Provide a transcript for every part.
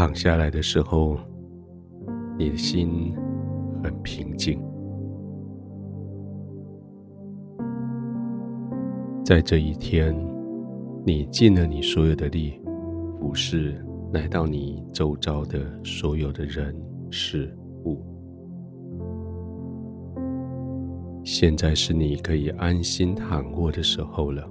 躺下来的时候，你的心很平静。在这一天，你尽了你所有的力，不是来到你周遭的所有的人事物。现在是你可以安心躺卧的时候了。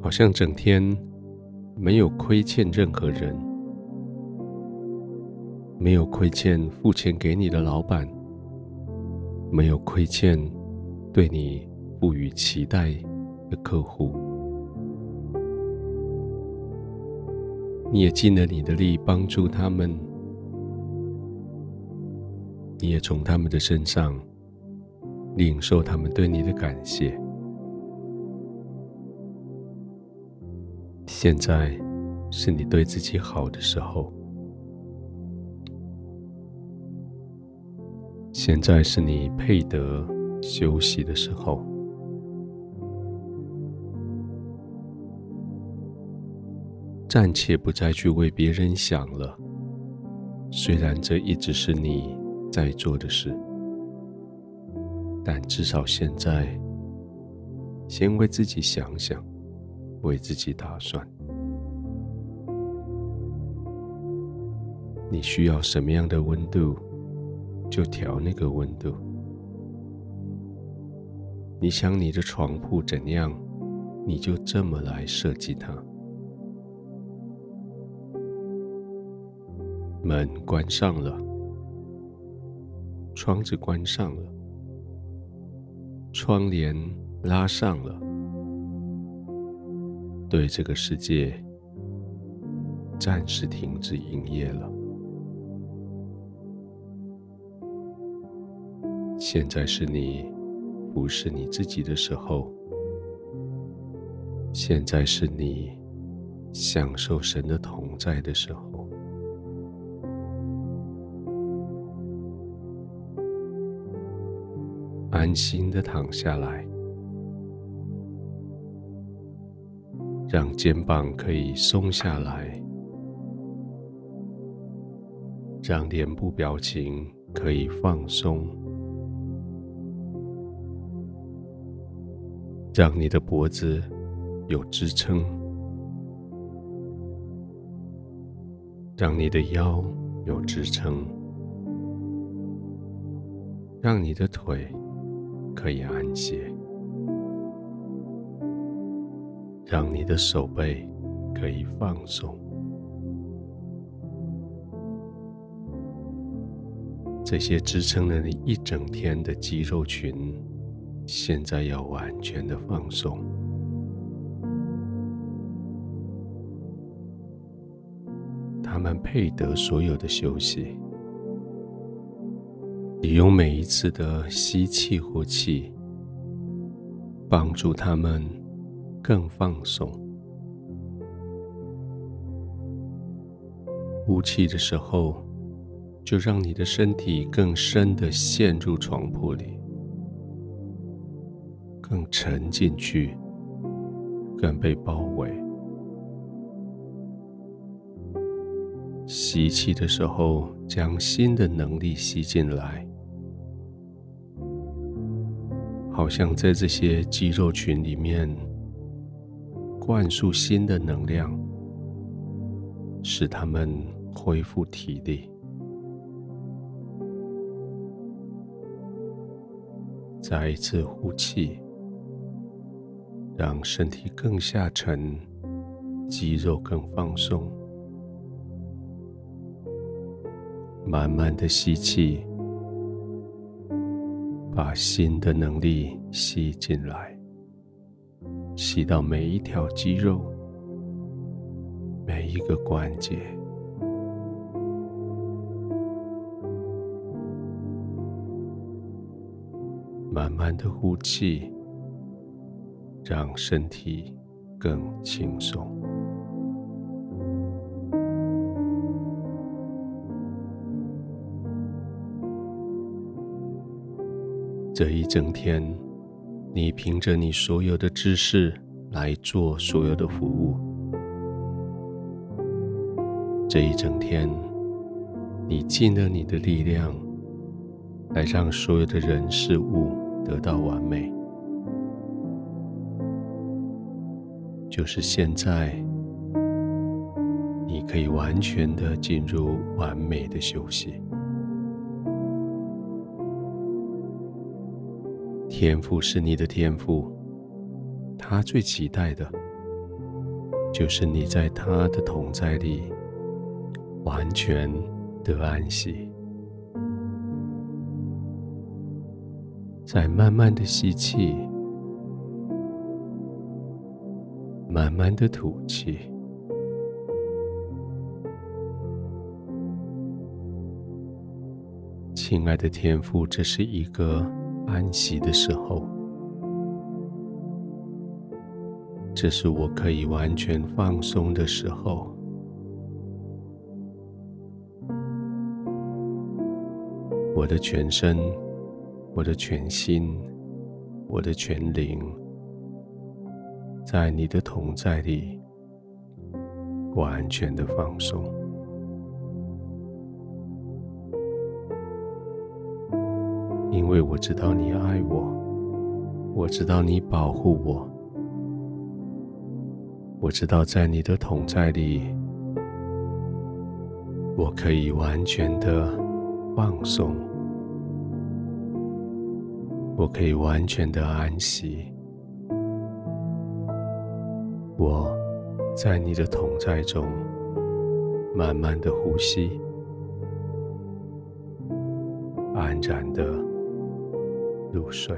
好像整天没有亏欠任何人，没有亏欠付钱给你的老板，没有亏欠对你不予期待的客户，你也尽了你的力帮助他们。你也从他们的身上领受他们对你的感谢。现在是你对自己好的时候。现在是你配得休息的时候。暂且不再去为别人想了，虽然这一直是你。在做的事，但至少现在，先为自己想想，为自己打算。你需要什么样的温度，就调那个温度。你想你的床铺怎样，你就这么来设计它。门关上了。窗子关上了，窗帘拉上了，对这个世界暂时停止营业了。现在是你不是你自己的时候，现在是你享受神的同在的时候。安心的躺下来，让肩膀可以松下来，让脸部表情可以放松，让你的脖子有支撑，让你的腰有支撑，让你的腿。可以安歇，让你的手背可以放松。这些支撑了你一整天的肌肉群，现在要完全的放松。他们配得所有的休息。你用每一次的吸气、呼气，帮助他们更放松。呼气的时候，就让你的身体更深的陷入床铺里，更沉进去，更被包围。吸气的时候，将新的能力吸进来。好像在这些肌肉群里面灌输新的能量，使他们恢复体力。再一次呼气，让身体更下沉，肌肉更放松。慢慢的吸气。把新的能力吸进来，吸到每一条肌肉，每一个关节。慢慢的呼气，让身体更轻松。这一整天，你凭着你所有的知识来做所有的服务，这一整天，你尽了你的力量，来让所有的人事物得到完美。就是现在，你可以完全的进入完美的休息。天赋是你的天赋，他最期待的，就是你在他的同在里完全的安息。再慢慢的吸气，慢慢的吐气。亲爱的天父，这是一个安息的时候，这是我可以完全放松的时候。我的全身，我的全心，我的全灵，在你的同在里，完全的放松。因为我知道你爱我，我知道你保护我，我知道在你的同在里，我可以完全的放松，我可以完全的安息。我在你的同在中，慢慢的呼吸，安然的入睡。